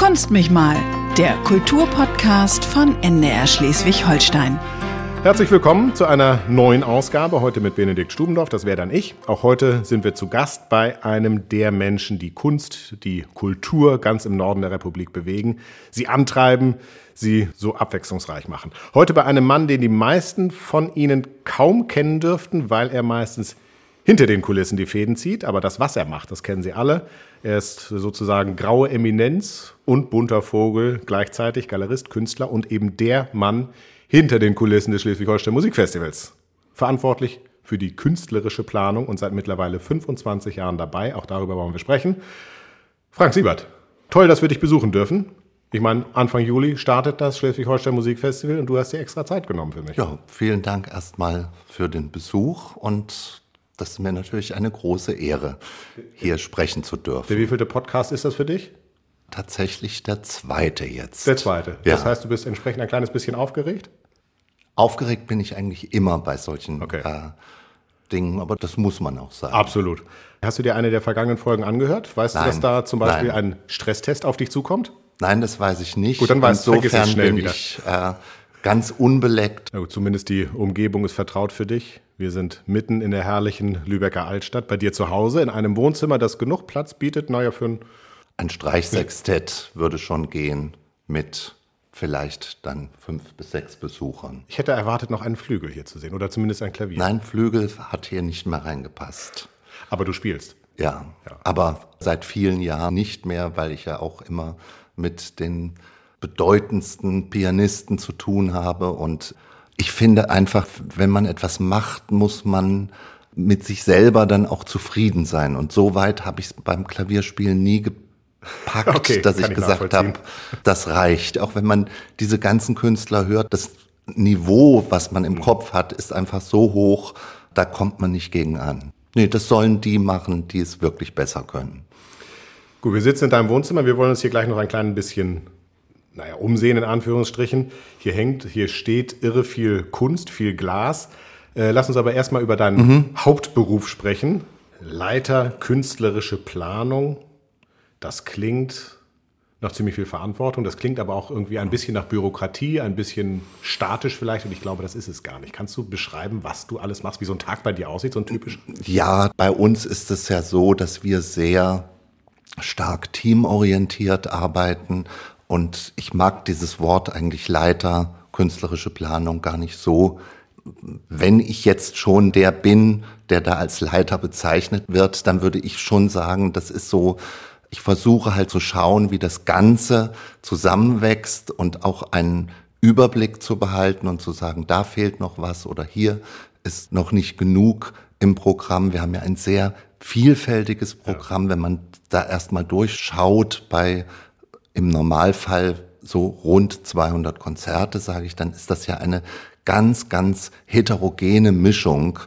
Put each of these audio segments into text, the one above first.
Kunst mich mal, der Kulturpodcast von NDR Schleswig-Holstein. Herzlich willkommen zu einer neuen Ausgabe, heute mit Benedikt Stubendorf, das wäre dann ich. Auch heute sind wir zu Gast bei einem der Menschen, die Kunst, die Kultur ganz im Norden der Republik bewegen, sie antreiben, sie so abwechslungsreich machen. Heute bei einem Mann, den die meisten von Ihnen kaum kennen dürften, weil er meistens hinter den Kulissen die Fäden zieht, aber das, was er macht, das kennen Sie alle. Er ist sozusagen graue Eminenz und bunter Vogel, gleichzeitig Galerist, Künstler und eben der Mann hinter den Kulissen des Schleswig-Holstein Musikfestivals. Verantwortlich für die künstlerische Planung und seit mittlerweile 25 Jahren dabei. Auch darüber wollen wir sprechen. Frank Siebert, toll, dass wir dich besuchen dürfen. Ich meine, Anfang Juli startet das Schleswig-Holstein Musikfestival und du hast dir extra Zeit genommen für mich. Ja, vielen Dank erstmal für den Besuch und das ist mir natürlich eine große Ehre, hier sprechen zu dürfen. Der wievielte Podcast ist das für dich? Tatsächlich der zweite jetzt. Der zweite. Ja. Das heißt, du bist entsprechend ein kleines bisschen aufgeregt? Aufgeregt bin ich eigentlich immer bei solchen okay. äh, Dingen, aber das muss man auch sagen. Absolut. Hast du dir eine der vergangenen Folgen angehört? Weißt Nein. du, dass da zum Beispiel Nein. ein Stresstest auf dich zukommt? Nein, das weiß ich nicht. Gut, dann weißt du, Insofern schnell bin wieder. ich äh, ganz unbeleckt. Ja, zumindest die Umgebung ist vertraut für dich. Wir sind mitten in der herrlichen Lübecker Altstadt, bei dir zu Hause, in einem Wohnzimmer, das genug Platz bietet. Naja, für ein. Ein Streichsextett würde schon gehen mit vielleicht dann fünf bis sechs Besuchern. Ich hätte erwartet, noch einen Flügel hier zu sehen oder zumindest ein Klavier. Nein, Flügel hat hier nicht mehr reingepasst. Aber du spielst. Ja, ja, aber seit vielen Jahren nicht mehr, weil ich ja auch immer mit den bedeutendsten Pianisten zu tun habe und ich finde einfach, wenn man etwas macht, muss man mit sich selber dann auch zufrieden sein. Und so weit habe ich es beim Klavierspielen nie gepackt, okay, dass ich, ich gesagt habe, das reicht. Auch wenn man diese ganzen Künstler hört, das Niveau, was man im mhm. Kopf hat, ist einfach so hoch, da kommt man nicht gegen an. Nee, das sollen die machen, die es wirklich besser können. Gut, wir sitzen in deinem Wohnzimmer. Wir wollen uns hier gleich noch ein klein bisschen naja, umsehen in Anführungsstrichen. Hier hängt, hier steht irre viel Kunst, viel Glas. Äh, lass uns aber erstmal über deinen mhm. Hauptberuf sprechen. Leiter künstlerische Planung. Das klingt nach ziemlich viel Verantwortung. Das klingt aber auch irgendwie ein bisschen nach Bürokratie, ein bisschen statisch vielleicht. Und ich glaube, das ist es gar nicht. Kannst du beschreiben, was du alles machst, wie so ein Tag bei dir aussieht, so ein typisch? Ja, bei uns ist es ja so, dass wir sehr stark teamorientiert arbeiten und ich mag dieses Wort eigentlich Leiter, künstlerische Planung gar nicht so. Wenn ich jetzt schon der bin, der da als Leiter bezeichnet wird, dann würde ich schon sagen, das ist so, ich versuche halt zu schauen, wie das Ganze zusammenwächst und auch einen Überblick zu behalten und zu sagen, da fehlt noch was oder hier ist noch nicht genug im Programm. Wir haben ja ein sehr vielfältiges Programm, wenn man da erstmal durchschaut bei im Normalfall so rund 200 Konzerte, sage ich, dann ist das ja eine ganz, ganz heterogene Mischung.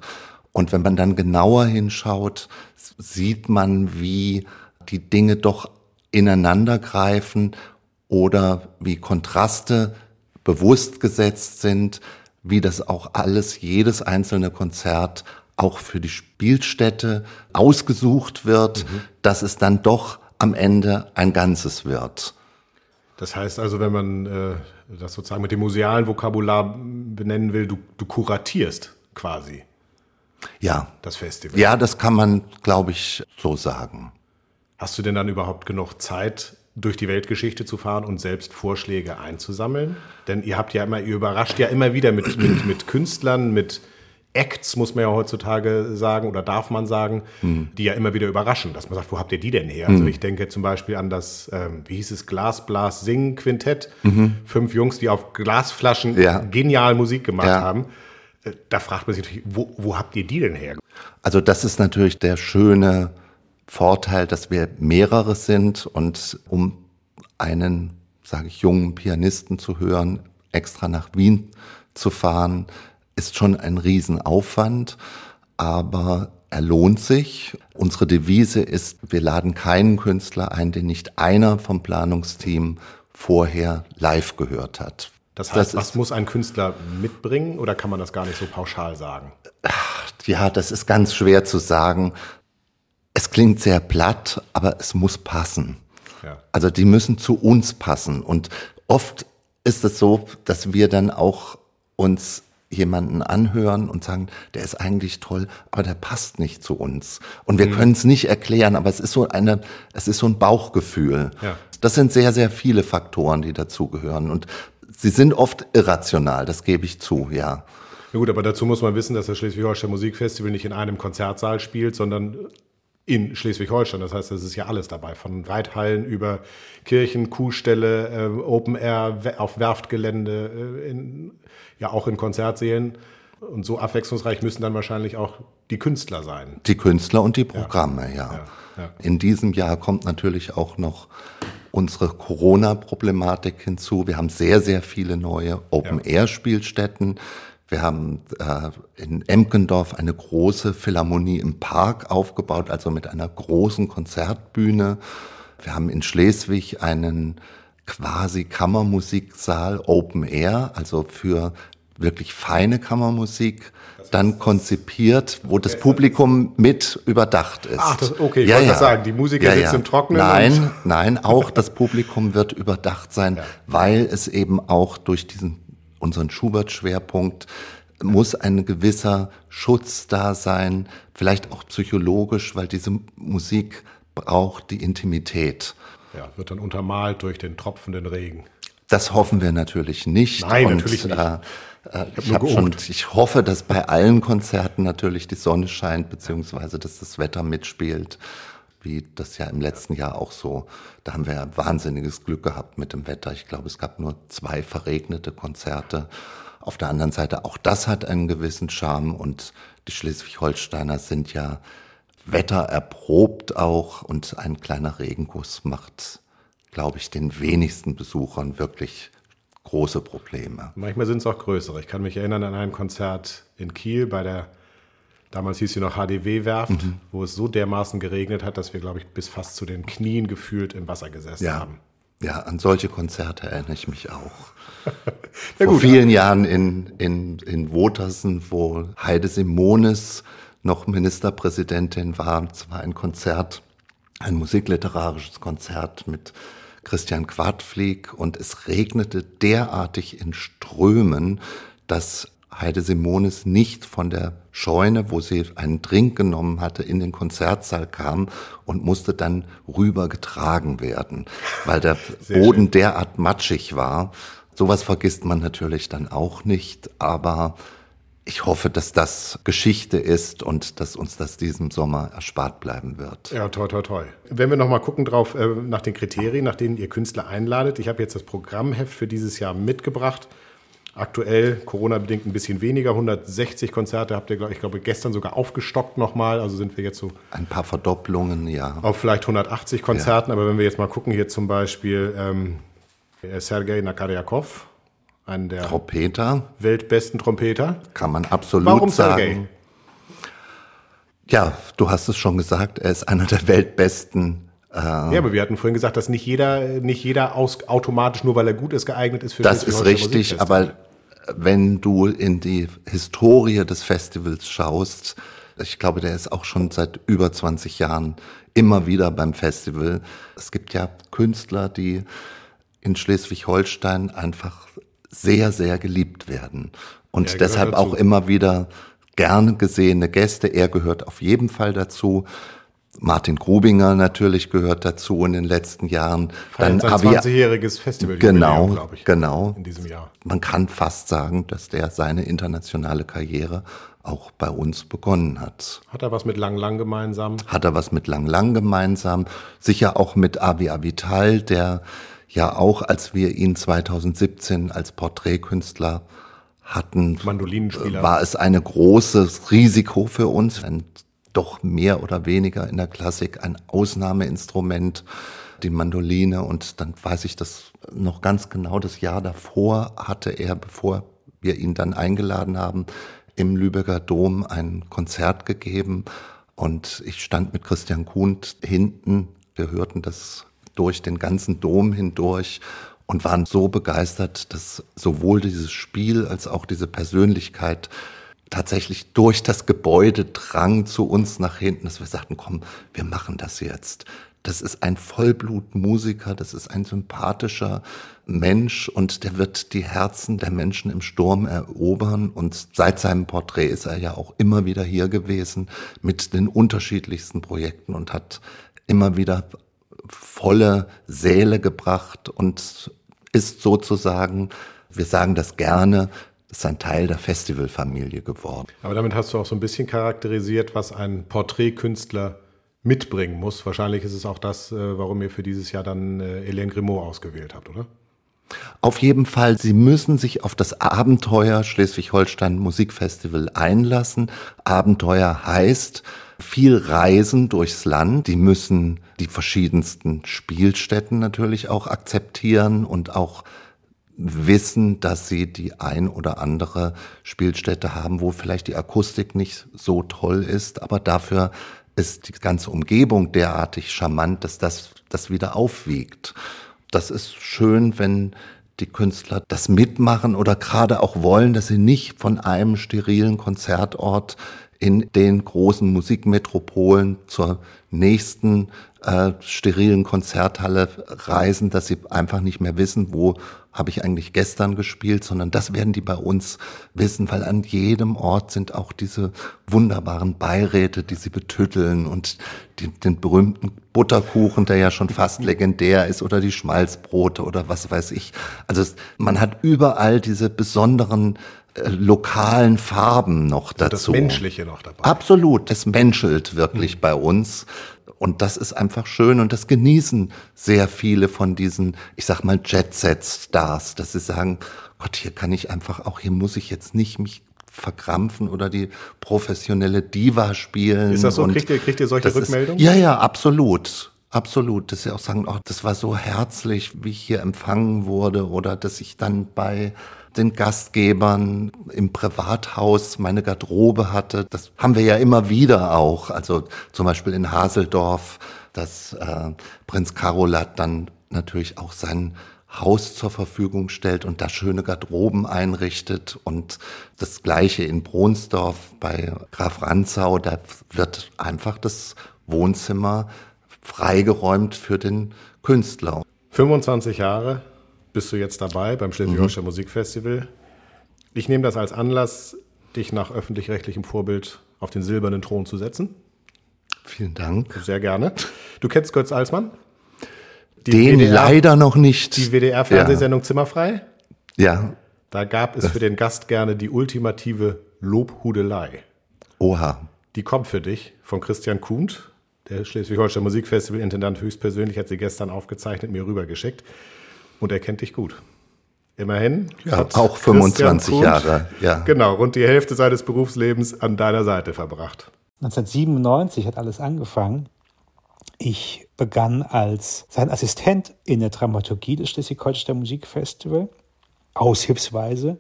Und wenn man dann genauer hinschaut, sieht man, wie die Dinge doch ineinander greifen oder wie Kontraste bewusst gesetzt sind, wie das auch alles, jedes einzelne Konzert auch für die Spielstätte ausgesucht wird, mhm. dass es dann doch am Ende ein Ganzes wird. Das heißt also, wenn man äh, das sozusagen mit dem musealen Vokabular benennen will, du, du kuratierst quasi. Ja. Das Festival. Ja, das kann man, glaube ich, so sagen. Hast du denn dann überhaupt genug Zeit, durch die Weltgeschichte zu fahren und selbst Vorschläge einzusammeln? Denn ihr habt ja immer, ihr überrascht ja immer wieder mit, mit, mit Künstlern, mit Acts, muss man ja heutzutage sagen oder darf man sagen, hm. die ja immer wieder überraschen, dass man sagt, wo habt ihr die denn her? Also hm. Also ich denke zum Beispiel an das, ähm, wie hieß es, Glasblas Sing Quintett. Mhm. Fünf Jungs, die auf Glasflaschen ja. genial Musik gemacht ja. haben. Äh, da fragt man sich natürlich, wo, wo habt ihr die denn her? Also das ist natürlich der schöne Vorteil, dass wir mehrere sind und um einen, sage ich, jungen Pianisten zu hören, extra nach Wien zu fahren, ist schon ein Riesenaufwand, aber er lohnt sich. Unsere Devise ist, wir laden keinen Künstler ein, den nicht einer vom Planungsteam vorher live gehört hat. Das heißt, das was muss ein Künstler mitbringen oder kann man das gar nicht so pauschal sagen? Ja, das ist ganz schwer zu sagen. Es klingt sehr platt, aber es muss passen. Ja. Also die müssen zu uns passen. Und oft ist es so, dass wir dann auch uns jemanden anhören und sagen, der ist eigentlich toll, aber der passt nicht zu uns. Und wir mhm. können es nicht erklären, aber es ist so eine, es ist so ein Bauchgefühl. Ja. Das sind sehr, sehr viele Faktoren, die dazugehören. Und sie sind oft irrational, das gebe ich zu, ja. Ja gut, aber dazu muss man wissen, dass das Schleswig-Holstein Musikfestival nicht in einem Konzertsaal spielt, sondern in Schleswig-Holstein. Das heißt, es ist ja alles dabei, von Reithallen über Kirchen, Kuhställe, äh, Open Air, auf Werftgelände, äh, in, ja auch in Konzertsälen. Und so abwechslungsreich müssen dann wahrscheinlich auch die Künstler sein. Die Künstler und die Programme, ja. ja. ja, ja. In diesem Jahr kommt natürlich auch noch unsere Corona-Problematik hinzu. Wir haben sehr, sehr viele neue Open-Air-Spielstätten. Wir haben äh, in Emkendorf eine große Philharmonie im Park aufgebaut, also mit einer großen Konzertbühne. Wir haben in Schleswig einen quasi Kammermusiksaal Open Air, also für wirklich feine Kammermusik dann konzipiert, wo das Publikum mit überdacht ist. Ach, das, okay, ich ja, wollte ja. sagen, die Musiker ja, sitzen im Trockenen. Nein, nein, auch das Publikum wird überdacht sein, ja. weil es eben auch durch diesen unseren Schubert-Schwerpunkt muss ein gewisser Schutz da sein, vielleicht auch psychologisch, weil diese Musik braucht die Intimität. Ja, wird dann untermalt durch den tropfenden Regen. Das hoffen wir natürlich nicht. Nein, Und, natürlich nicht. Äh, äh ich, ich, schon, ich hoffe, dass bei allen Konzerten natürlich die Sonne scheint, beziehungsweise dass das Wetter mitspielt wie das ja im letzten Jahr auch so. Da haben wir ja wahnsinniges Glück gehabt mit dem Wetter. Ich glaube, es gab nur zwei verregnete Konzerte. Auf der anderen Seite, auch das hat einen gewissen Charme und die Schleswig-Holsteiner sind ja wettererprobt auch und ein kleiner Regenguss macht, glaube ich, den wenigsten Besuchern wirklich große Probleme. Manchmal sind es auch größere. Ich kann mich erinnern an ein Konzert in Kiel bei der Damals hieß sie noch HDW-Werft, mhm. wo es so dermaßen geregnet hat, dass wir, glaube ich, bis fast zu den Knien gefühlt im Wasser gesessen ja. haben. Ja, an solche Konzerte erinnere ich mich auch. ja, Vor gut, vielen ja. Jahren in, in, in Wotersen, wo Heide Simonis noch Ministerpräsidentin war. Es war ein Konzert, ein musikliterarisches Konzert mit Christian Quadflieg und es regnete derartig in Strömen, dass Heide Simonis nicht von der Scheune, wo sie einen Drink genommen hatte, in den Konzertsaal kam und musste dann rübergetragen werden, weil der Sehr Boden schön. derart matschig war. Sowas vergisst man natürlich dann auch nicht, aber ich hoffe, dass das Geschichte ist und dass uns das diesem Sommer erspart bleiben wird. Ja, toll, toll, toll. Wenn wir nochmal gucken drauf, äh, nach den Kriterien, nach denen ihr Künstler einladet. Ich habe jetzt das Programmheft für dieses Jahr mitgebracht. Aktuell Corona-bedingt ein bisschen weniger, 160 Konzerte habt ihr, ich glaube, gestern sogar aufgestockt nochmal. Also sind wir jetzt so. Ein paar Verdopplungen, ja. Auf vielleicht 180 Konzerten, ja. aber wenn wir jetzt mal gucken, hier zum Beispiel ähm, Sergei Nakaryakov, einen der Trompeter. weltbesten Trompeter. Kann man absolut Warum sagen. Sergei? Ja, du hast es schon gesagt, er ist einer der weltbesten ja, aber wir hatten vorhin gesagt, dass nicht jeder, nicht jeder aus, automatisch, nur weil er gut ist, geeignet ist für Das ist richtig, aber wenn du in die Historie des Festivals schaust, ich glaube, der ist auch schon seit über 20 Jahren immer wieder beim Festival. Es gibt ja Künstler, die in Schleswig-Holstein einfach sehr, sehr geliebt werden und ja, deshalb auch immer wieder gerne gesehene Gäste. Er gehört auf jeden Fall dazu. Martin Grubinger natürlich gehört dazu in den letzten Jahren. Dann sein 20-jähriges Festival. Genau, glaube ich. Genau. In diesem Jahr. Man kann fast sagen, dass der seine internationale Karriere auch bei uns begonnen hat. Hat er was mit Lang Lang gemeinsam? Hat er was mit Lang Lang gemeinsam? Sicher auch mit Avi Avital, der ja auch, als wir ihn 2017 als Porträtkünstler hatten, Mandolinenspieler. war es ein großes Risiko für uns, ein doch mehr oder weniger in der Klassik ein Ausnahmeinstrument, die Mandoline. Und dann weiß ich das noch ganz genau, das Jahr davor hatte er, bevor wir ihn dann eingeladen haben, im Lübecker Dom ein Konzert gegeben. Und ich stand mit Christian Kuhnt hinten. Wir hörten das durch den ganzen Dom hindurch und waren so begeistert, dass sowohl dieses Spiel als auch diese Persönlichkeit tatsächlich durch das Gebäude drang zu uns nach hinten, dass wir sagten, komm, wir machen das jetzt. das ist ein Vollblutmusiker, das ist ein sympathischer Mensch und der wird die Herzen der Menschen im Sturm erobern. Und seit seinem Porträt ist er ja auch immer wieder hier gewesen mit den unterschiedlichsten Projekten und hat immer wieder volle Säle gebracht und ist sozusagen, wir sagen das gerne, ist ein Teil der Festivalfamilie geworden. Aber damit hast du auch so ein bisschen charakterisiert, was ein Porträtkünstler mitbringen muss. Wahrscheinlich ist es auch das, äh, warum ihr für dieses Jahr dann äh, Hélène Grimaud ausgewählt habt, oder? Auf jeden Fall, Sie müssen sich auf das Abenteuer Schleswig-Holstein Musikfestival einlassen. Abenteuer heißt viel Reisen durchs Land. Die müssen die verschiedensten Spielstätten natürlich auch akzeptieren und auch wissen, dass sie die ein oder andere Spielstätte haben, wo vielleicht die Akustik nicht so toll ist, aber dafür ist die ganze Umgebung derartig charmant, dass das das wieder aufwiegt. Das ist schön, wenn die Künstler das mitmachen oder gerade auch wollen, dass sie nicht von einem sterilen Konzertort in den großen Musikmetropolen zur nächsten äh, sterilen Konzerthalle reisen, dass sie einfach nicht mehr wissen, wo habe ich eigentlich gestern gespielt, sondern das werden die bei uns wissen, weil an jedem Ort sind auch diese wunderbaren Beiräte, die sie betütteln und die, den berühmten Butterkuchen, der ja schon fast legendär ist, oder die Schmalzbrote oder was weiß ich. Also es, man hat überall diese besonderen äh, lokalen Farben noch dazu. Das Menschliche noch dabei. Absolut, es menschelt wirklich mhm. bei uns. Und das ist einfach schön und das genießen sehr viele von diesen, ich sag mal, Jet-Set-Stars, dass sie sagen, Gott, hier kann ich einfach auch, hier muss ich jetzt nicht mich verkrampfen oder die professionelle Diva spielen. Ist das so? Kriegt ihr, kriegt ihr solche Rückmeldungen? Ist, ja, ja, absolut. Absolut, dass sie auch sagen, oh, das war so herzlich, wie ich hier empfangen wurde oder dass ich dann bei den Gastgebern im Privathaus meine Garderobe hatte. Das haben wir ja immer wieder auch. Also zum Beispiel in Haseldorf, dass äh, Prinz Karolat dann natürlich auch sein Haus zur Verfügung stellt und da schöne Garderoben einrichtet. Und das gleiche in Bronsdorf bei Graf Ranzau, da wird einfach das Wohnzimmer freigeräumt für den Künstler. 25 Jahre bist du jetzt dabei beim Schleswig-Holstein mhm. Musikfestival. Ich nehme das als Anlass, dich nach öffentlich-rechtlichem Vorbild auf den silbernen Thron zu setzen. Vielen Dank. Sehr gerne. Du kennst Götz Alsmann? Die Den WDR, leider noch nicht. Die WDR-Fernsehsendung ja. Zimmerfrei? Ja. Da gab es für den Gast gerne die ultimative Lobhudelei. Oha. Die kommt für dich von Christian Kuhnt, der Schleswig-Holstein Musikfestival-Intendant höchstpersönlich, hat sie gestern aufgezeichnet, mir rübergeschickt und er kennt dich gut. Immerhin. Ja, auch 25 Kuhn, Jahre. Ja. Genau, rund die Hälfte seines Berufslebens an deiner Seite verbracht. 1997 hat alles angefangen. Ich begann als sein Assistent in der Dramaturgie des Schleswig-Holstein Musikfestival, aushilfsweise.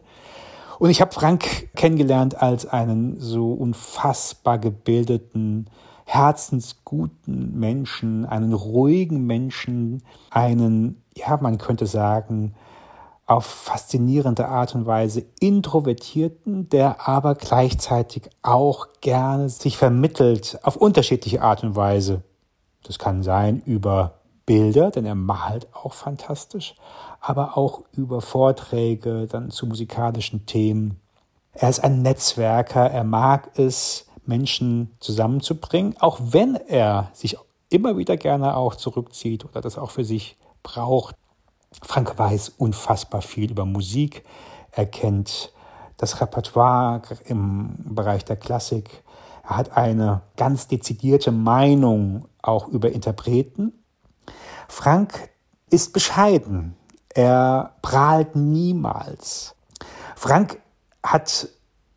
Und ich habe Frank kennengelernt als einen so unfassbar gebildeten, herzensguten Menschen, einen ruhigen Menschen, einen, ja, man könnte sagen, auf faszinierende Art und Weise introvertierten, der aber gleichzeitig auch gerne sich vermittelt auf unterschiedliche Art und Weise. Das kann sein über Bilder, denn er malt auch fantastisch, aber auch über Vorträge dann zu musikalischen Themen. Er ist ein Netzwerker, er mag es, Menschen zusammenzubringen, auch wenn er sich immer wieder gerne auch zurückzieht oder das auch für sich braucht. Frank weiß unfassbar viel über Musik. Er kennt das Repertoire im Bereich der Klassik. Er hat eine ganz dezidierte Meinung auch über Interpreten. Frank ist bescheiden. Er prahlt niemals. Frank hat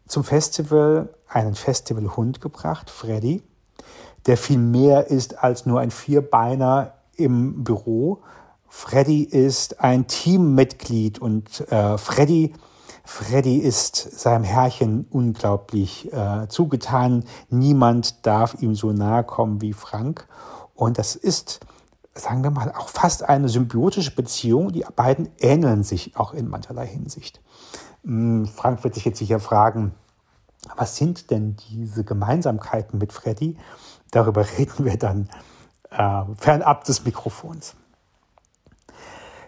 zum Festival einen Festivalhund gebracht, Freddy, der viel mehr ist als nur ein Vierbeiner im Büro. Freddy ist ein Teammitglied und äh, Freddy, Freddy ist seinem Herrchen unglaublich äh, zugetan. Niemand darf ihm so nahe kommen wie Frank. Und das ist, sagen wir mal, auch fast eine symbiotische Beziehung. Die beiden ähneln sich auch in mancherlei Hinsicht. Hm, Frank wird sich jetzt sicher fragen, was sind denn diese Gemeinsamkeiten mit Freddy? Darüber reden wir dann äh, fernab des Mikrofons.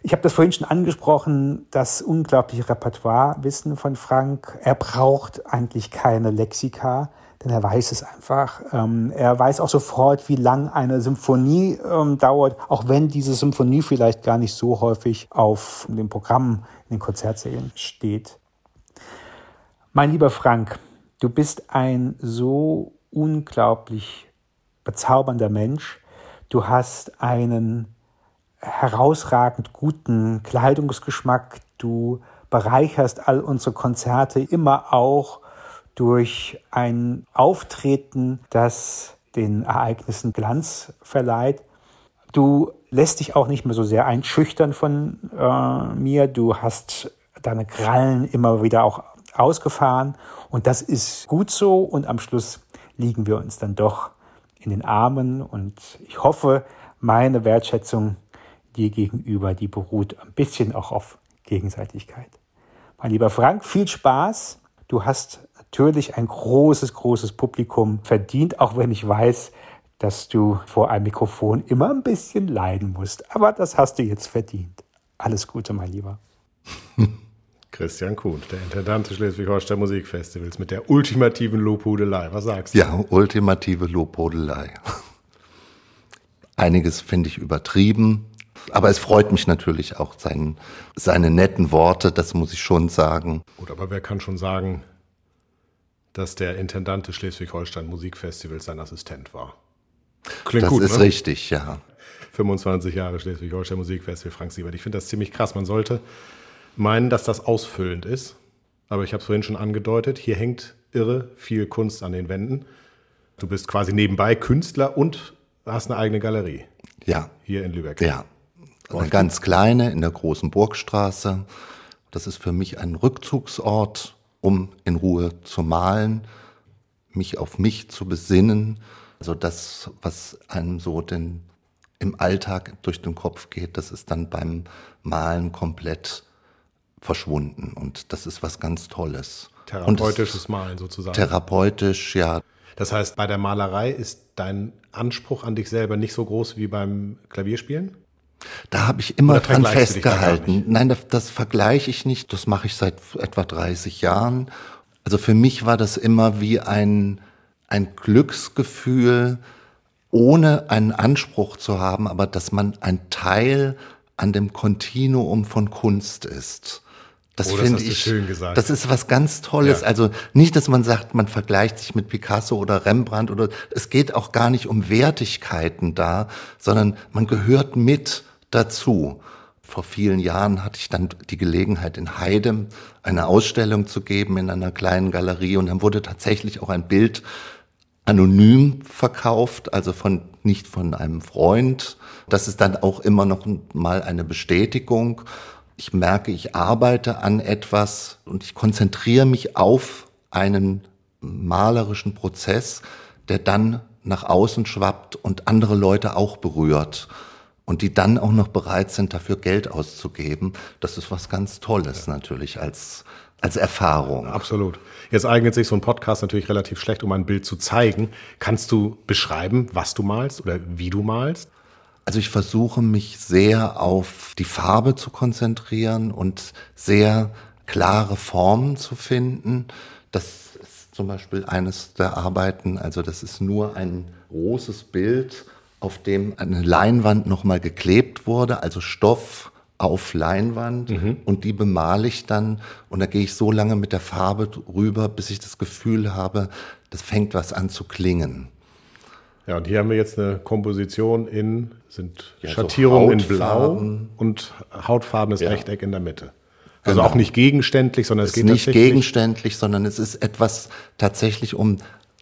Ich habe das vorhin schon angesprochen, das unglaubliche Repertoirewissen von Frank. Er braucht eigentlich keine Lexika, denn er weiß es einfach. Ähm, er weiß auch sofort, wie lang eine Symphonie ähm, dauert, auch wenn diese Symphonie vielleicht gar nicht so häufig auf dem Programm in den Konzertserien steht. Mein lieber Frank, du bist ein so unglaublich bezaubernder Mensch. Du hast einen herausragend guten Kleidungsgeschmack. Du bereicherst all unsere Konzerte immer auch durch ein Auftreten, das den Ereignissen Glanz verleiht. Du lässt dich auch nicht mehr so sehr einschüchtern von äh, mir. Du hast deine Krallen immer wieder auch ausgefahren und das ist gut so und am Schluss liegen wir uns dann doch in den Armen und ich hoffe, meine Wertschätzung dir gegenüber, die beruht ein bisschen auch auf Gegenseitigkeit. Mein lieber Frank, viel Spaß. Du hast natürlich ein großes, großes Publikum verdient, auch wenn ich weiß, dass du vor einem Mikrofon immer ein bisschen leiden musst. Aber das hast du jetzt verdient. Alles Gute, mein Lieber. Christian Kuhn, der Intendant des Schleswig-Holstein Musikfestivals mit der ultimativen Lobhudelei. Was sagst du? Ja, ultimative Lobhudelei. Einiges finde ich übertrieben, aber es freut mich natürlich auch sein, seine netten Worte, das muss ich schon sagen. Gut, aber wer kann schon sagen, dass der Intendant des Schleswig-Holstein Musikfestivals sein Assistent war? Klingt das gut, ist ne? richtig, ja. 25 Jahre Schleswig-Holstein Musikfestival, Frank Siebert. Ich finde das ziemlich krass. Man sollte meinen, dass das ausfüllend ist. Aber ich habe es vorhin schon angedeutet, hier hängt irre viel Kunst an den Wänden. Du bist quasi nebenbei Künstler und hast eine eigene Galerie. Ja. Hier in Lübeck. Ja. Eine ganz kleine in der großen Burgstraße. Das ist für mich ein Rückzugsort, um in Ruhe zu malen, mich auf mich zu besinnen. Also das, was einem so den, im Alltag durch den Kopf geht, das ist dann beim Malen komplett verschwunden. Und das ist was ganz Tolles. Therapeutisches Malen sozusagen. Therapeutisch, ja. Das heißt, bei der Malerei ist dein Anspruch an dich selber nicht so groß wie beim Klavierspielen? Da habe ich immer dran festgehalten. Nein, das, das vergleiche ich nicht. Das mache ich seit etwa 30 Jahren. Also für mich war das immer wie ein, ein Glücksgefühl, ohne einen Anspruch zu haben, aber dass man ein Teil an dem Kontinuum von Kunst ist. Das oh, finde ich. Schön gesagt. Das ist was ganz Tolles. Ja. Also nicht, dass man sagt, man vergleicht sich mit Picasso oder Rembrandt oder es geht auch gar nicht um Wertigkeiten da, sondern man gehört mit dazu. Vor vielen Jahren hatte ich dann die Gelegenheit in Heidem eine Ausstellung zu geben in einer kleinen Galerie und dann wurde tatsächlich auch ein Bild anonym verkauft, also von nicht von einem Freund. Das ist dann auch immer noch mal eine Bestätigung ich merke, ich arbeite an etwas und ich konzentriere mich auf einen malerischen Prozess, der dann nach außen schwappt und andere Leute auch berührt und die dann auch noch bereit sind, dafür Geld auszugeben. Das ist was ganz Tolles ja. natürlich als, als Erfahrung. Absolut. Jetzt eignet sich so ein Podcast natürlich relativ schlecht, um ein Bild zu zeigen. Kannst du beschreiben, was du malst oder wie du malst? Also ich versuche mich sehr auf die Farbe zu konzentrieren und sehr klare Formen zu finden. Das ist zum Beispiel eines der Arbeiten, also das ist nur ein großes Bild, auf dem eine Leinwand nochmal geklebt wurde, also Stoff auf Leinwand mhm. und die bemale ich dann und da gehe ich so lange mit der Farbe rüber, bis ich das Gefühl habe, das fängt was an zu klingen. Ja, und hier haben wir jetzt eine Komposition in, sind ja, Schattierungen so in Blau und hautfarbenes ja. Rechteck in der Mitte. Also genau. auch nicht gegenständlich, sondern es, es geht nicht gegenständlich, sondern es ist etwas tatsächlich, um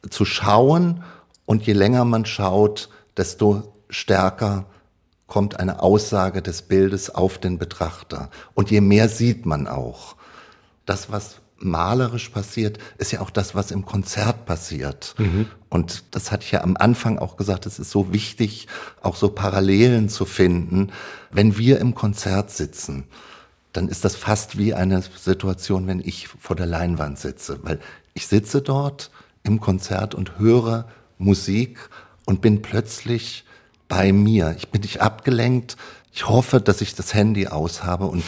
zu schauen. Und je länger man schaut, desto stärker kommt eine Aussage des Bildes auf den Betrachter. Und je mehr sieht man auch. Das, was malerisch passiert, ist ja auch das, was im Konzert passiert. Mhm. Und das hatte ich ja am Anfang auch gesagt, es ist so wichtig, auch so Parallelen zu finden. Wenn wir im Konzert sitzen, dann ist das fast wie eine Situation, wenn ich vor der Leinwand sitze, weil ich sitze dort im Konzert und höre Musik und bin plötzlich bei mir. Ich bin nicht abgelenkt. Ich hoffe, dass ich das Handy aus habe und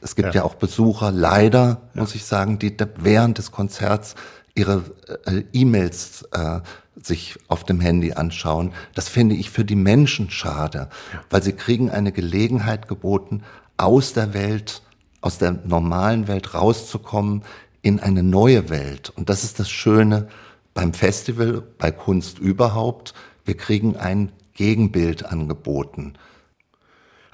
es gibt ja, ja auch Besucher, leider, ja. muss ich sagen, die während des Konzerts ihre äh, E-Mails äh, sich auf dem Handy anschauen. Das finde ich für die Menschen schade, ja. weil sie kriegen eine Gelegenheit geboten, aus der Welt, aus der normalen Welt rauszukommen in eine neue Welt. Und das ist das Schöne beim Festival, bei Kunst überhaupt. Wir kriegen ein Gegenbild angeboten.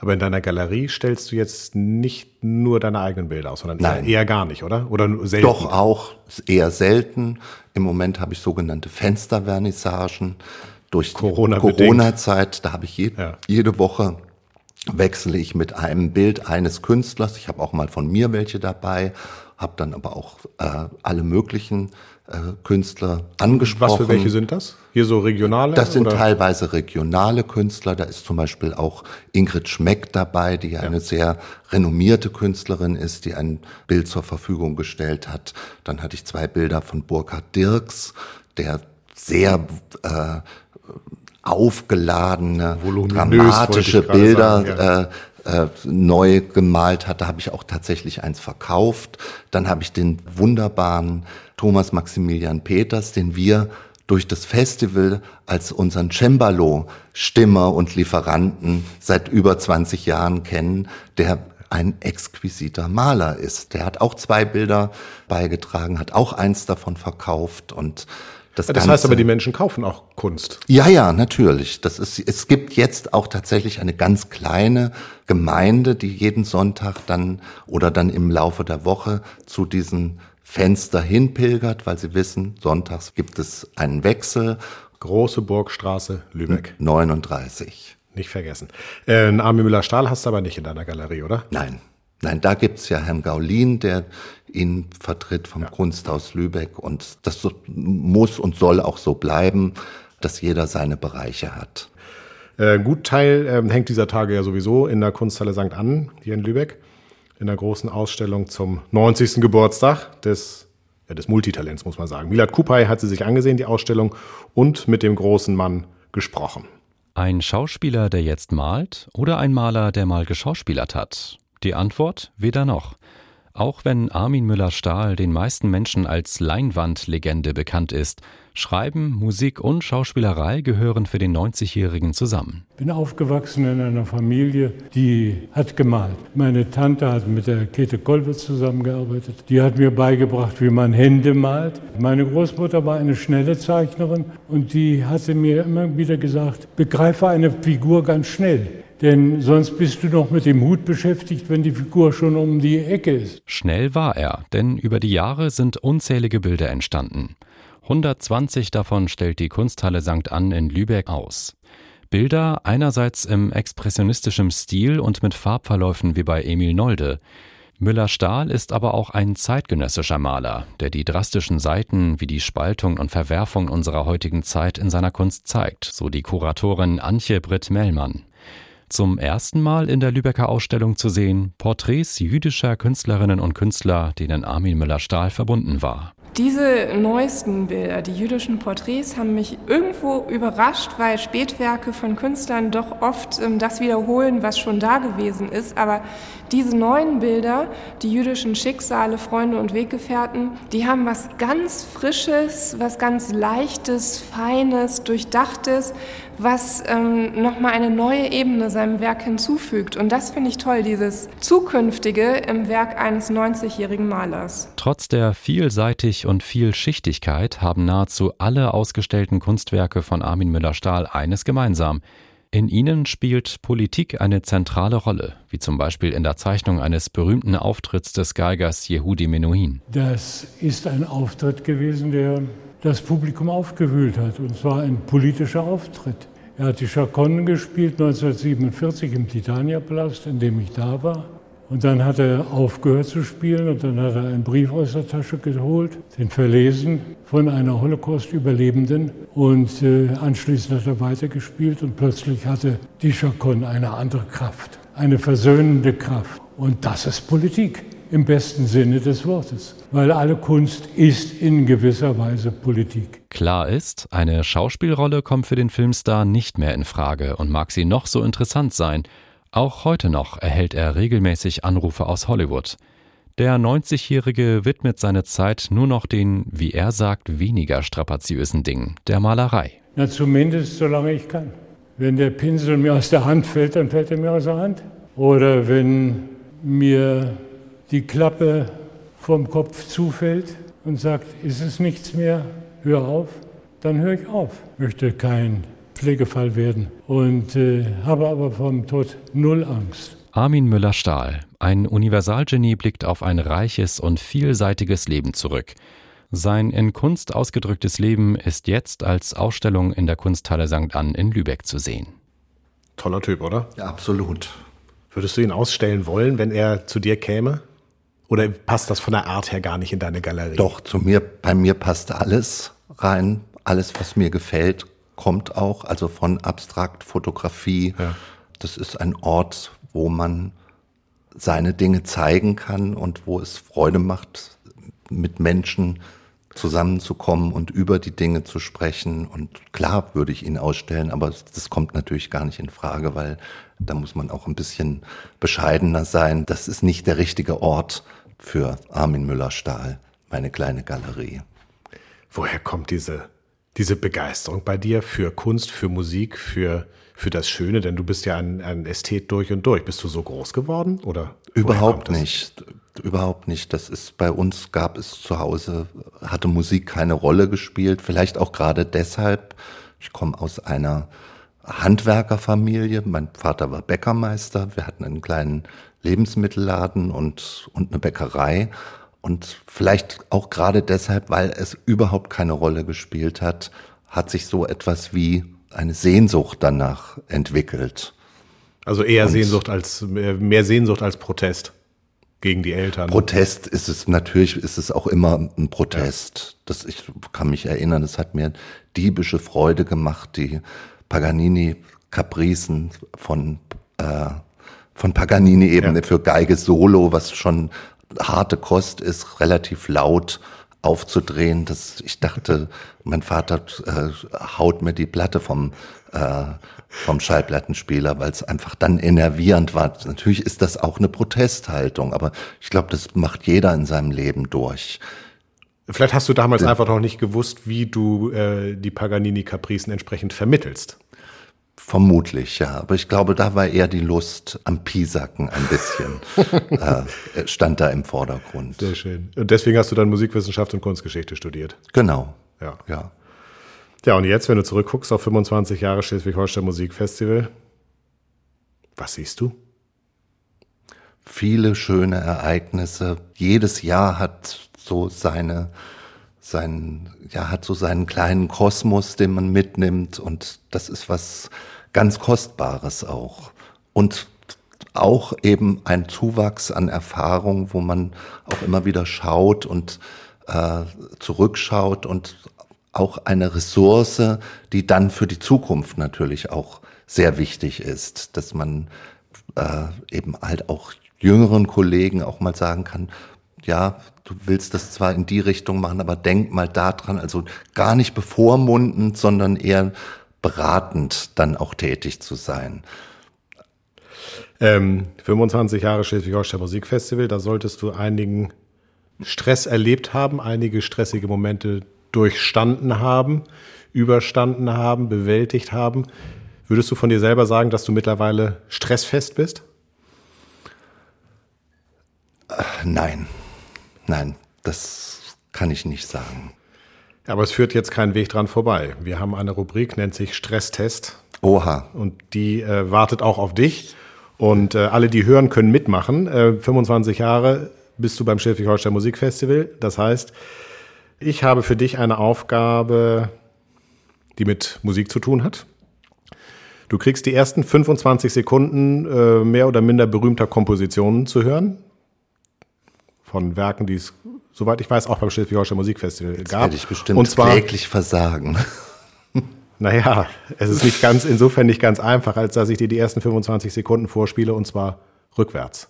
Aber in deiner Galerie stellst du jetzt nicht nur deine eigenen Bilder aus, sondern Nein. eher gar nicht, oder? Oder selten? Doch auch eher selten. Im Moment habe ich sogenannte Fenstervernissagen durch Corona-Zeit. da habe ich je, ja. jede Woche wechsle ich mit einem Bild eines Künstlers. Ich habe auch mal von mir welche dabei, habe dann aber auch äh, alle möglichen Künstler angesprochen. Was für welche sind das? Hier so regionale? Das sind oder? teilweise regionale Künstler. Da ist zum Beispiel auch Ingrid Schmeck dabei, die ja. eine sehr renommierte Künstlerin ist, die ein Bild zur Verfügung gestellt hat. Dann hatte ich zwei Bilder von Burkhard Dirks, der sehr äh, aufgeladene, dramatische Bilder sagen, ja. äh, äh, neu gemalt hat. Da habe ich auch tatsächlich eins verkauft. Dann habe ich den wunderbaren Thomas Maximilian Peters, den wir durch das Festival als unseren Cembalo-Stimmer und Lieferanten seit über 20 Jahren kennen, der ein exquisiter Maler ist. Der hat auch zwei Bilder beigetragen, hat auch eins davon verkauft und das, das heißt aber, die Menschen kaufen auch Kunst. Ja, ja, natürlich. Das ist, es gibt jetzt auch tatsächlich eine ganz kleine Gemeinde, die jeden Sonntag dann oder dann im Laufe der Woche zu diesen Fenster hinpilgert, weil sie wissen, sonntags gibt es einen Wechsel. Große Burgstraße, Lübeck. 39. Nicht vergessen. Äh, Armin Müller-Stahl hast du aber nicht in deiner Galerie, oder? Nein. Nein, da gibt's ja Herrn Gaulin, der ihn vertritt vom ja. Kunsthaus Lübeck. Und das muss und soll auch so bleiben, dass jeder seine Bereiche hat. Äh, gut Teil äh, hängt dieser Tage ja sowieso in der Kunsthalle St. Ann hier in Lübeck in der großen Ausstellung zum 90. Geburtstag des, ja, des Multitalents, muss man sagen. Milad Kupay hat sie sich angesehen, die Ausstellung, und mit dem großen Mann gesprochen. Ein Schauspieler, der jetzt malt, oder ein Maler, der mal geschauspielert hat? Die Antwort weder noch. Auch wenn Armin Müller-Stahl den meisten Menschen als Leinwandlegende bekannt ist, Schreiben, Musik und Schauspielerei gehören für den 90-Jährigen zusammen. Ich bin aufgewachsen in einer Familie, die hat gemalt. Meine Tante hat mit der Käthe Kollwitz zusammengearbeitet. Die hat mir beigebracht, wie man Hände malt. Meine Großmutter war eine schnelle Zeichnerin und die hatte mir immer wieder gesagt, begreife eine Figur ganz schnell. Denn sonst bist du noch mit dem Hut beschäftigt, wenn die Figur schon um die Ecke ist. Schnell war er, denn über die Jahre sind unzählige Bilder entstanden. 120 davon stellt die Kunsthalle St. Ann in Lübeck aus. Bilder einerseits im expressionistischen Stil und mit Farbverläufen wie bei Emil Nolde. Müller-Stahl ist aber auch ein zeitgenössischer Maler, der die drastischen Seiten wie die Spaltung und Verwerfung unserer heutigen Zeit in seiner Kunst zeigt, so die Kuratorin Antje Britt Mellmann. Zum ersten Mal in der Lübecker Ausstellung zu sehen Porträts jüdischer Künstlerinnen und Künstler, denen Armin Müller-Stahl verbunden war. Diese neuesten Bilder, die jüdischen Porträts, haben mich irgendwo überrascht, weil Spätwerke von Künstlern doch oft ähm, das wiederholen, was schon da gewesen ist. Aber diese neuen Bilder, die jüdischen Schicksale, Freunde und Weggefährten, die haben was ganz Frisches, was ganz Leichtes, Feines, Durchdachtes, was ähm, nochmal eine neue Ebene seinem Werk hinzufügt. Und das finde ich toll, dieses Zukünftige im Werk eines 90-jährigen Malers. Trotz der Vielseitig- und Vielschichtigkeit haben nahezu alle ausgestellten Kunstwerke von Armin Müller-Stahl eines gemeinsam. In ihnen spielt Politik eine zentrale Rolle, wie zum Beispiel in der Zeichnung eines berühmten Auftritts des Geigers Yehudi Menuhin. Das ist ein Auftritt gewesen, der das Publikum aufgewühlt hat. Und zwar ein politischer Auftritt. Er hat die Chaconne gespielt 1947 im Titania-Palast, in dem ich da war. Und dann hat er aufgehört zu spielen und dann hat er einen Brief aus der Tasche geholt, den verlesen von einer Holocaust-Überlebenden. Und äh, anschließend hat er weitergespielt und plötzlich hatte die Chaconne eine andere Kraft, eine versöhnende Kraft. Und das ist Politik. Im besten Sinne des Wortes, weil alle Kunst ist in gewisser Weise Politik. Klar ist, eine Schauspielrolle kommt für den Filmstar nicht mehr in Frage und mag sie noch so interessant sein. Auch heute noch erhält er regelmäßig Anrufe aus Hollywood. Der 90-Jährige widmet seine Zeit nur noch den, wie er sagt, weniger strapaziösen Dingen, der Malerei. Na, zumindest solange ich kann. Wenn der Pinsel mir aus der Hand fällt, dann fällt er mir aus der Hand. Oder wenn mir die Klappe vom Kopf zufällt und sagt, ist es nichts mehr, hör auf, dann höre ich auf. Möchte kein Pflegefall werden und äh, habe aber vom Tod null Angst. Armin Müller-Stahl, ein Universalgenie, blickt auf ein reiches und vielseitiges Leben zurück. Sein in Kunst ausgedrücktes Leben ist jetzt als Ausstellung in der Kunsthalle St. Ann in Lübeck zu sehen. Toller Typ, oder? Ja, absolut. Würdest du ihn ausstellen wollen, wenn er zu dir käme? Oder passt das von der Art her gar nicht in deine Galerie? Doch, zu mir, bei mir passt alles rein. Alles, was mir gefällt, kommt auch. Also von Abstrakt, Fotografie. Ja. Das ist ein Ort, wo man seine Dinge zeigen kann und wo es Freude macht, mit Menschen zusammenzukommen und über die Dinge zu sprechen. Und klar würde ich ihn ausstellen, aber das kommt natürlich gar nicht in Frage, weil da muss man auch ein bisschen bescheidener sein. Das ist nicht der richtige Ort für Armin Müller-Stahl, meine kleine Galerie. Woher kommt diese, diese Begeisterung bei dir für Kunst, für Musik, für, für das Schöne? Denn du bist ja ein, ein Ästhet durch und durch. Bist du so groß geworden oder? Überhaupt nicht überhaupt nicht. Das ist bei uns gab es zu Hause, hatte Musik keine Rolle gespielt. Vielleicht auch gerade deshalb. Ich komme aus einer Handwerkerfamilie. Mein Vater war Bäckermeister. Wir hatten einen kleinen Lebensmittelladen und, und eine Bäckerei. Und vielleicht auch gerade deshalb, weil es überhaupt keine Rolle gespielt hat, hat sich so etwas wie eine Sehnsucht danach entwickelt. Also eher und Sehnsucht als, mehr Sehnsucht als Protest gegen die Eltern. Protest ist es natürlich, ist es auch immer ein Protest. Ja. Das, ich kann mich erinnern, es hat mir diebische Freude gemacht, die Paganini Capricen von äh, von Paganini eben ja. für Geige Solo, was schon harte Kost ist, relativ laut aufzudrehen. Das, ich dachte, mein Vater äh, haut mir die Platte vom äh, vom Schallplattenspieler, weil es einfach dann enervierend war. Natürlich ist das auch eine Protesthaltung, aber ich glaube, das macht jeder in seinem Leben durch. Vielleicht hast du damals ja. einfach noch nicht gewusst, wie du äh, die Paganini-Kapricen entsprechend vermittelst. Vermutlich, ja. Aber ich glaube, da war eher die Lust am Pisacken ein bisschen, äh, stand da im Vordergrund. Sehr schön. Und deswegen hast du dann Musikwissenschaft und Kunstgeschichte studiert. Genau. Ja. Ja. Ja, und jetzt, wenn du zurückguckst auf 25 Jahre Schleswig-Holstein Musikfestival, was siehst du? Viele schöne Ereignisse. Jedes Jahr hat so seine, sein, ja, hat so seinen kleinen Kosmos, den man mitnimmt. Und das ist was ganz Kostbares auch. Und auch eben ein Zuwachs an Erfahrung, wo man auch immer wieder schaut und äh, zurückschaut und auch eine Ressource, die dann für die Zukunft natürlich auch sehr wichtig ist, dass man äh, eben halt auch jüngeren Kollegen auch mal sagen kann, ja, du willst das zwar in die Richtung machen, aber denk mal daran, also gar nicht bevormundend, sondern eher beratend dann auch tätig zu sein. Ähm, 25 Jahre Schleswig-Holstein Musikfestival, da solltest du einigen Stress erlebt haben, einige stressige Momente durchstanden haben, überstanden haben, bewältigt haben. Würdest du von dir selber sagen, dass du mittlerweile stressfest bist? Nein, nein, das kann ich nicht sagen. Aber es führt jetzt kein Weg dran vorbei. Wir haben eine Rubrik, nennt sich Stresstest. Oha. Und die äh, wartet auch auf dich. Und äh, alle, die hören, können mitmachen. Äh, 25 Jahre bist du beim Schleswig-Holstein Musikfestival. Das heißt, ich habe für dich eine Aufgabe, die mit Musik zu tun hat. Du kriegst die ersten 25 Sekunden äh, mehr oder minder berühmter Kompositionen zu hören. Von Werken, die es, soweit ich weiß, auch beim Schleswig-Holstein Musikfestival Jetzt gab. Werde ich bestimmt Und zwar, kläglich versagen. Naja, es ist nicht ganz, insofern nicht ganz einfach, als dass ich dir die ersten 25 Sekunden vorspiele und zwar rückwärts.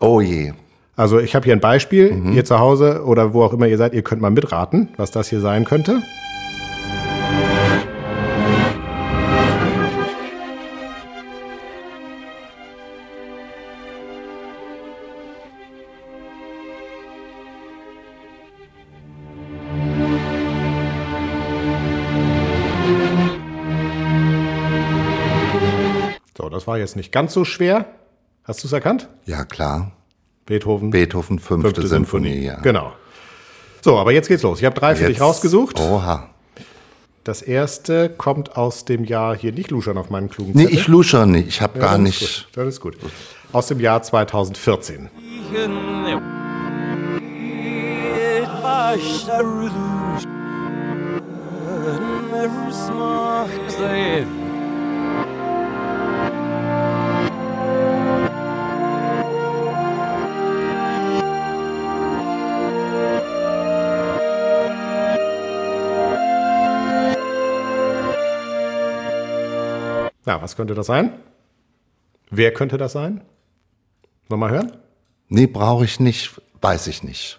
Oh je. Also ich habe hier ein Beispiel, mhm. ihr zu Hause oder wo auch immer ihr seid, ihr könnt mal mitraten, was das hier sein könnte. Das war jetzt nicht ganz so schwer. Hast du es erkannt? Ja, klar. Beethoven. Beethoven, fünfte, fünfte Sinfonie, Sinfonie, ja. Genau. So, aber jetzt geht's los. Ich habe drei für dich rausgesucht. Oha. Das erste kommt aus dem Jahr, hier nicht luschern auf meinem klugen Zettel. Nee, ich luschern nicht. Ich habe ja, gar nicht. Ist das ist gut. Aus dem Jahr 2014. Ja, was könnte das sein? Wer könnte das sein? Wollen wir mal hören? Nee, brauche ich nicht, weiß ich nicht.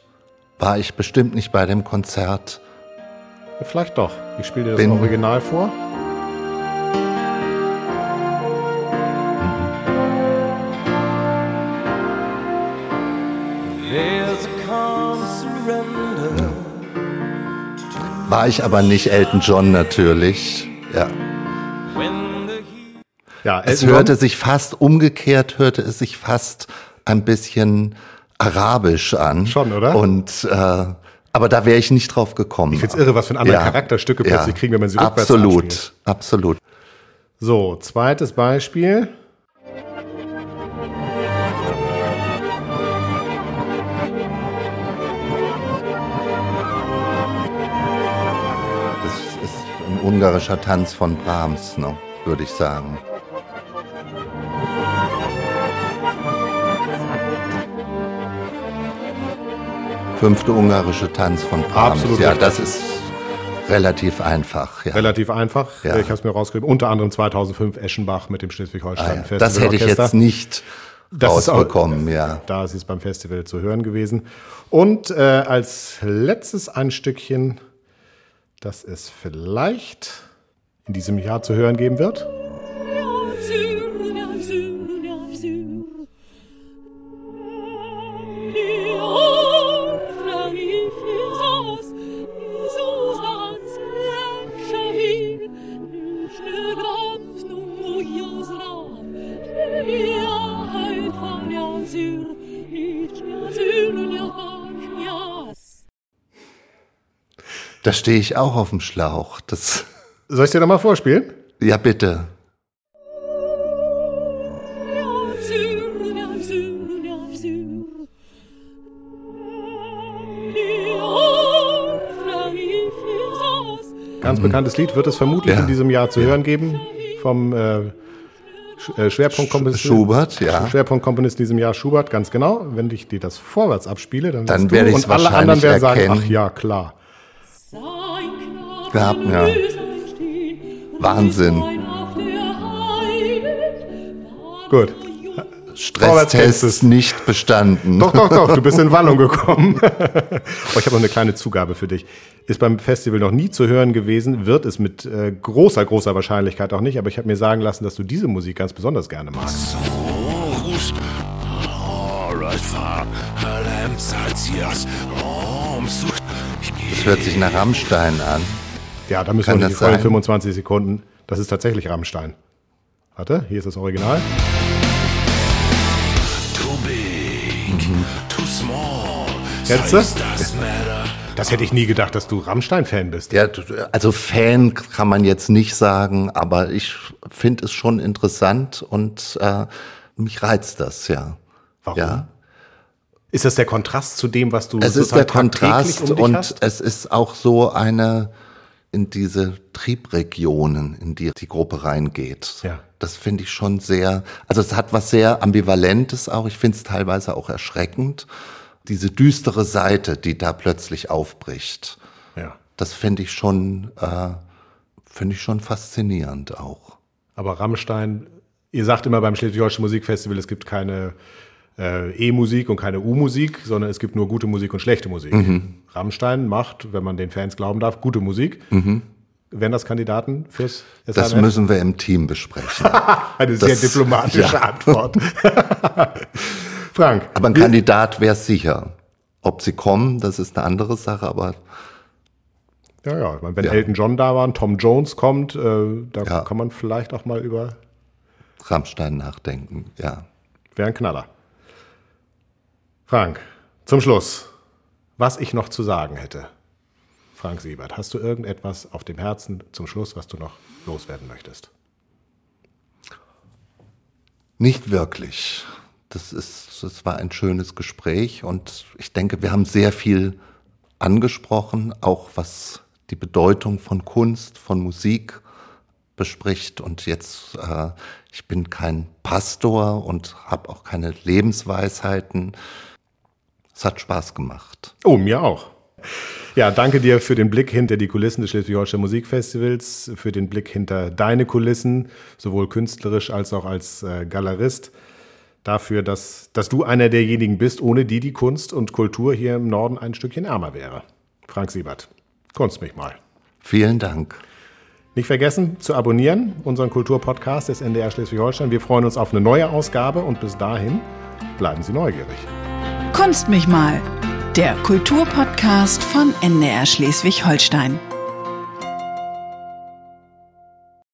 War ich bestimmt nicht bei dem Konzert. Ja, vielleicht doch. Ich spiele dir das Bin Original vor. War ich aber nicht Elton John natürlich. Ja. Ja, es hörte sich fast umgekehrt, hörte es sich fast ein bisschen arabisch an. Schon, oder? Und äh, aber da wäre ich nicht drauf gekommen. Ich find's irre, was für ein andere ja, Charakterstücke plötzlich ja, kriegen, wenn man sie rückwärts Absolut, anspielt. absolut. So, zweites Beispiel. Das ist ein ungarischer Tanz von Brahms, ne, würde ich sagen. Fünfte ungarische Tanz von Brahms. Absolut. Ja, das ist relativ einfach. Ja. Relativ einfach. Ja. Ich habe es mir rausgegeben. Unter anderem 2005 Eschenbach mit dem Schleswig-Holstein ah, ja. Festival. Das hätte ich jetzt nicht das rausbekommen. Ist auch, ja. Da ist es beim Festival zu hören gewesen. Und äh, als letztes ein Stückchen, das es vielleicht in diesem Jahr zu hören geben wird. Da stehe ich auch auf dem Schlauch. Das Soll ich dir nochmal vorspielen? Ja, bitte. Ganz bekanntes Lied wird es vermutlich ja. in diesem Jahr zu ja. hören geben vom äh, äh Schwerpunktkomponisten. Schubert, ja. Schwerpunktkomponist in diesem Jahr Schubert, ganz genau. Wenn ich dir das vorwärts abspiele, dann, dann werde ich und alle anderen werden sagen, ach ja, klar gehabt, ja. Wahnsinn. Gut. Stresstest ist nicht bestanden. Doch, doch, doch, du bist in Wallung gekommen. oh, ich habe noch eine kleine Zugabe für dich. Ist beim Festival noch nie zu hören gewesen, wird es mit äh, großer, großer Wahrscheinlichkeit auch nicht, aber ich habe mir sagen lassen, dass du diese Musik ganz besonders gerne magst. Das hört sich nach Rammstein an. Ja, da müssen Kann wir nicht vorhin 25 Sekunden. Das ist tatsächlich Rammstein. Warte, hier ist das Original. Too big, too small. Kennst du? Das hätte ich nie gedacht, dass du Rammstein-Fan bist. Ja, also Fan kann man jetzt nicht sagen, aber ich finde es schon interessant und äh, mich reizt das, ja. Warum? Ja. Ist das der Kontrast zu dem, was du Es ist der Kontrast um und hast? es ist auch so eine in diese Triebregionen, in die die Gruppe reingeht. Ja. Das finde ich schon sehr, also es hat was sehr Ambivalentes auch. Ich finde es teilweise auch erschreckend. Diese düstere Seite, die da plötzlich aufbricht. Ja. Das finde ich schon, äh, finde ich schon faszinierend auch. Aber Rammstein, ihr sagt immer beim Schleswig-Holstein Musikfestival, es gibt keine äh, E-Musik und keine U-Musik, sondern es gibt nur gute Musik und schlechte Musik. Mhm. Rammstein macht, wenn man den Fans glauben darf, gute Musik. Mhm. Wären das Kandidaten fürs SANF? Das müssen wir im Team besprechen. Eine das, sehr diplomatische ja. Antwort. Frank. Aber ein Kandidat wäre sicher. Ob sie kommen, das ist eine andere Sache, aber. Ja, ja. Wenn ja. Elton John da war und Tom Jones kommt, äh, da ja. kann man vielleicht auch mal über Rammstein nachdenken, ja. Wäre ein Knaller. Frank, zum Schluss, was ich noch zu sagen hätte. Frank Siebert, hast du irgendetwas auf dem Herzen zum Schluss, was du noch loswerden möchtest? Nicht wirklich. Das, ist, das war ein schönes Gespräch und ich denke, wir haben sehr viel angesprochen, auch was die Bedeutung von Kunst, von Musik bespricht. Und jetzt, äh, ich bin kein Pastor und habe auch keine Lebensweisheiten. Es hat Spaß gemacht. Oh, mir auch. Ja, danke dir für den Blick hinter die Kulissen des Schleswig-Holstein Musikfestivals, für den Blick hinter deine Kulissen, sowohl künstlerisch als auch als äh, Galerist. Dafür, dass, dass du einer derjenigen bist, ohne die die Kunst und Kultur hier im Norden ein Stückchen ärmer wäre. Frank Siebert, kunst mich mal. Vielen Dank. Nicht vergessen zu abonnieren, unseren Kulturpodcast des NDR Schleswig-Holstein. Wir freuen uns auf eine neue Ausgabe und bis dahin bleiben Sie neugierig. Kunst mich mal, der Kulturpodcast von NDR Schleswig-Holstein.